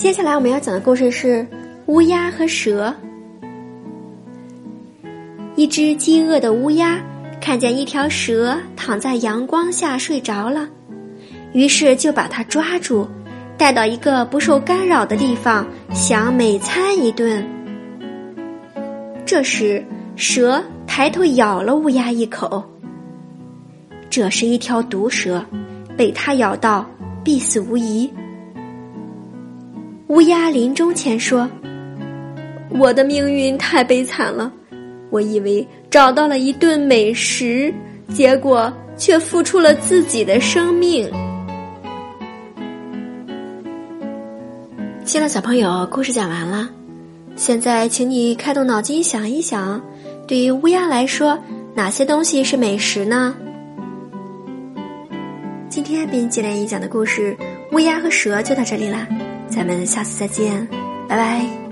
接下来我们要讲的故事是乌鸦和蛇。一只饥饿的乌鸦看见一条蛇躺在阳光下睡着了，于是就把它抓住，带到一个不受干扰的地方，想美餐一顿。这时，蛇抬头咬了乌鸦一口。这是一条毒蛇，被它咬到必死无疑。乌鸦临终前说：“我的命运太悲惨了，我以为找到了一顿美食，结果却付出了自己的生命。”亲爱的小朋友，故事讲完了，现在请你开动脑筋想一想，对于乌鸦来说，哪些东西是美食呢？今天编辑连姨讲的故事《乌鸦和蛇》就到这里啦。咱们下次再见，拜拜。